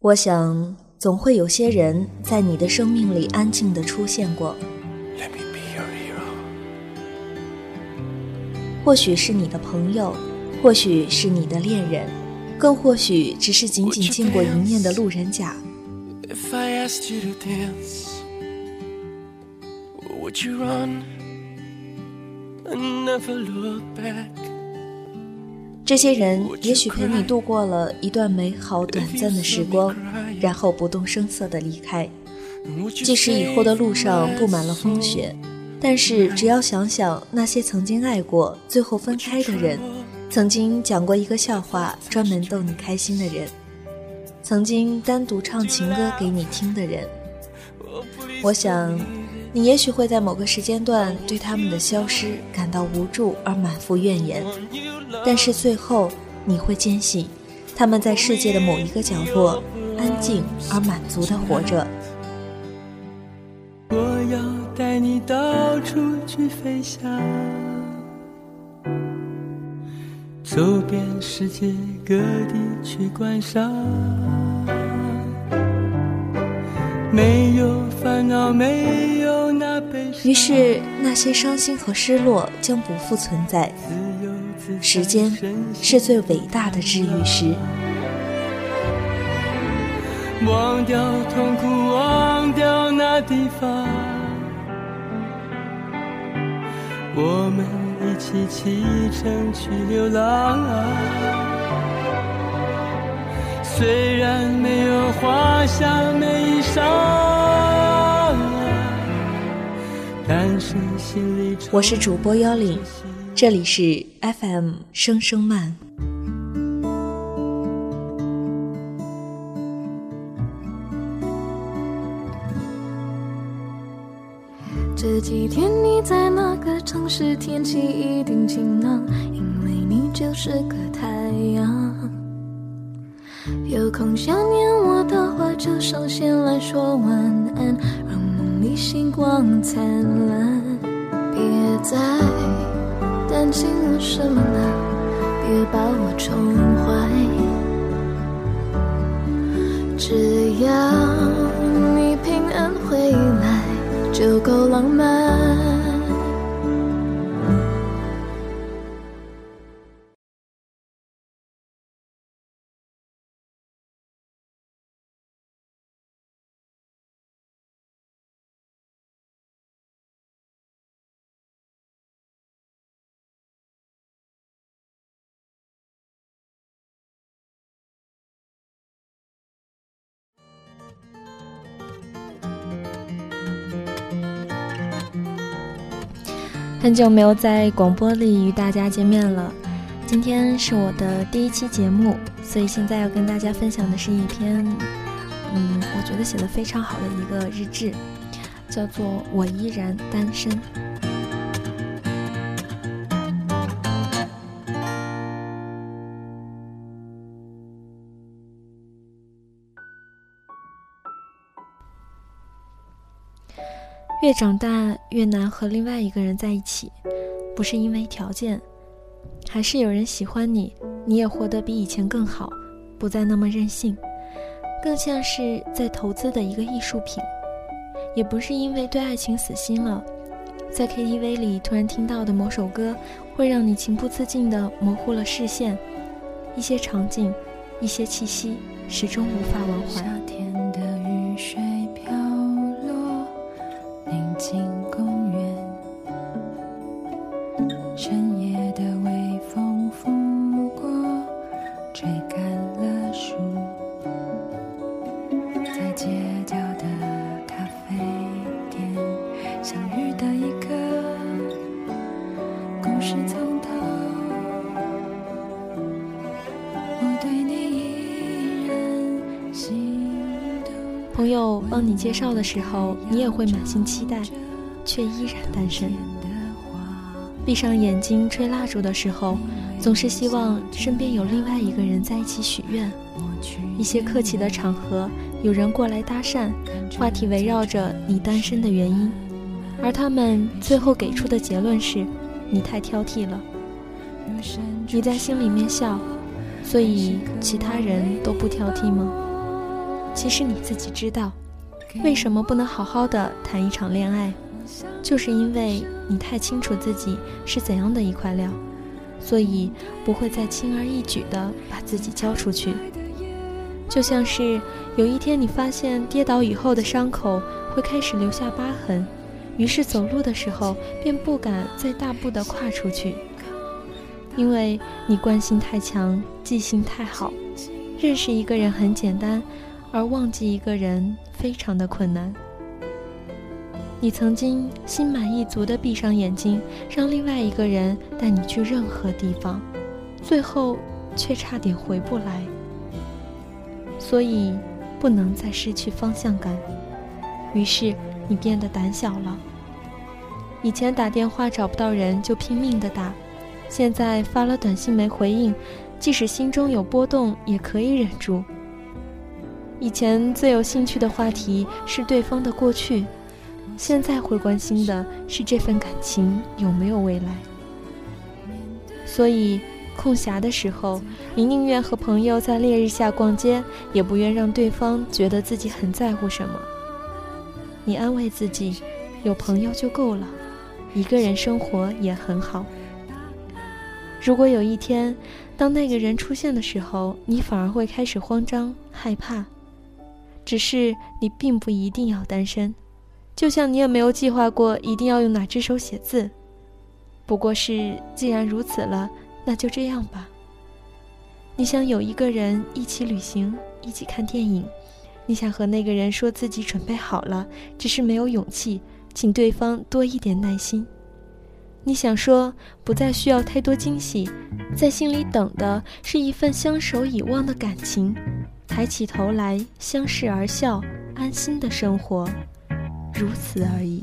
我想，总会有些人在你的生命里安静的出现过。或许是你的朋友，或许是你的恋人，更或许只是仅仅见过一面的路人甲。这些人也许陪你度过了一段美好短暂的时光，然后不动声色地离开。即使以后的路上布满了风雪，但是只要想想那些曾经爱过、最后分开的人，曾经讲过一个笑话专门逗你开心的人，曾经单独唱情歌给你听的人，我想。你也许会在某个时间段对他们的消失感到无助而满腹怨言，但是最后你会坚信，他们在世界的某一个角落安静而满足的活着。我要带你到处去飞翔，走遍世界各地去观赏，没有烦恼，没有那悲伤。于是，那些伤心和失落将不复存在。时间是最伟大的治愈师。忘掉痛苦，忘掉那地方，我们一起启程去流浪。虽然没有华厦美衣裳。我是主播幺零，这里是 FM 声声慢。这几天你在哪个城市？天气一定晴朗，因为你就是个太阳。有空想念我的话，就上线来说晚安。让梦里星光灿烂，别再担心我什么了，别把我宠坏，只要你平安回来，就够浪漫。很久没有在广播里与大家见面了，今天是我的第一期节目，所以现在要跟大家分享的是一篇，嗯，我觉得写的非常好的一个日志，叫做《我依然单身》。越长大越难和另外一个人在一起，不是因为条件，还是有人喜欢你，你也活得比以前更好，不再那么任性，更像是在投资的一个艺术品。也不是因为对爱情死心了，在 KTV 里突然听到的某首歌，会让你情不自禁地模糊了视线，一些场景，一些气息，始终无法忘怀。夏天的雨水朋友帮你介绍的时候，你也会满心期待，却依然单身。闭上眼睛吹蜡烛的时候，总是希望身边有另外一个人在一起许愿。一些客气的场合，有人过来搭讪，话题围绕着你单身的原因，而他们最后给出的结论是：你太挑剔了。你在心里面笑，所以其他人都不挑剔吗？其实你自己知道，为什么不能好好的谈一场恋爱，就是因为你太清楚自己是怎样的一块料，所以不会再轻而易举的把自己交出去。就像是有一天你发现跌倒以后的伤口会开始留下疤痕，于是走路的时候便不敢再大步的跨出去，因为你惯性太强，记性太好，认识一个人很简单。而忘记一个人非常的困难。你曾经心满意足的闭上眼睛，让另外一个人带你去任何地方，最后却差点回不来。所以不能再失去方向感，于是你变得胆小了。以前打电话找不到人就拼命的打，现在发了短信没回应，即使心中有波动也可以忍住。以前最有兴趣的话题是对方的过去，现在会关心的是这份感情有没有未来。所以，空暇的时候，你宁愿和朋友在烈日下逛街，也不愿让对方觉得自己很在乎什么。你安慰自己，有朋友就够了，一个人生活也很好。如果有一天，当那个人出现的时候，你反而会开始慌张害怕。只是你并不一定要单身，就像你也没有计划过一定要用哪只手写字。不过是既然如此了，那就这样吧。你想有一个人一起旅行，一起看电影，你想和那个人说自己准备好了，只是没有勇气，请对方多一点耐心。你想说不再需要太多惊喜，在心里等的是一份相守以望的感情。抬起头来，相视而笑，安心的生活，如此而已。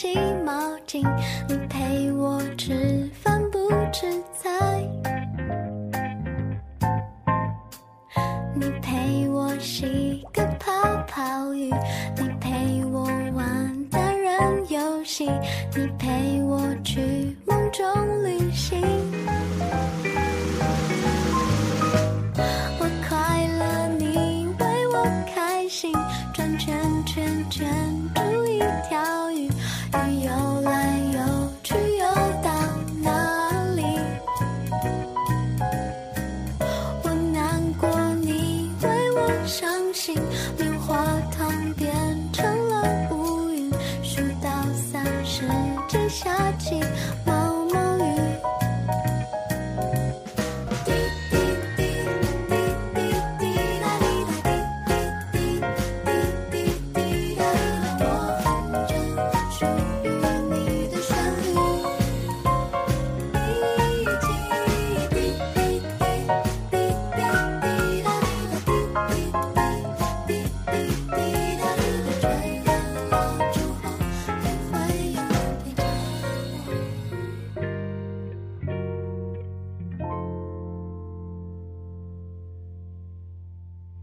牙洗毛巾，你陪我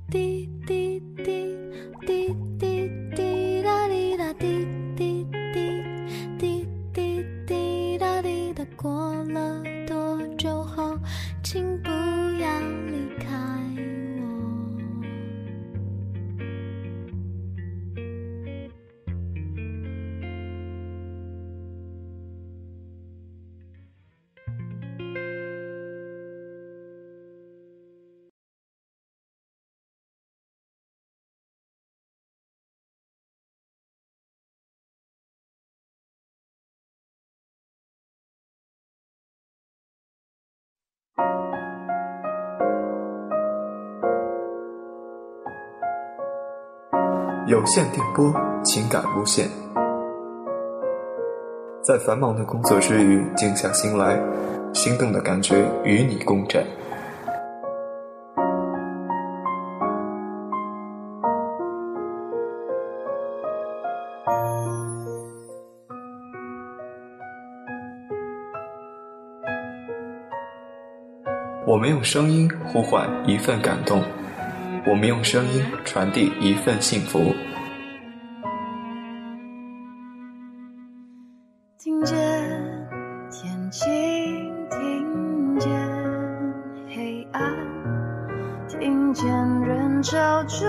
滴滴滴。有线电波，情感无限。在繁忙的工作之余，静下心来，心动的感觉与你共振。我们用声音呼唤一份感动，我们用声音传递一份幸福。听见天晴听见黑暗听见人潮中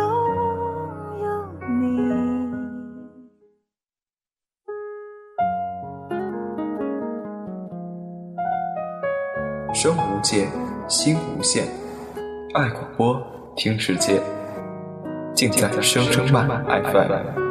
有你。生无界心无限爱广播。听世界，尽在声声慢 FM。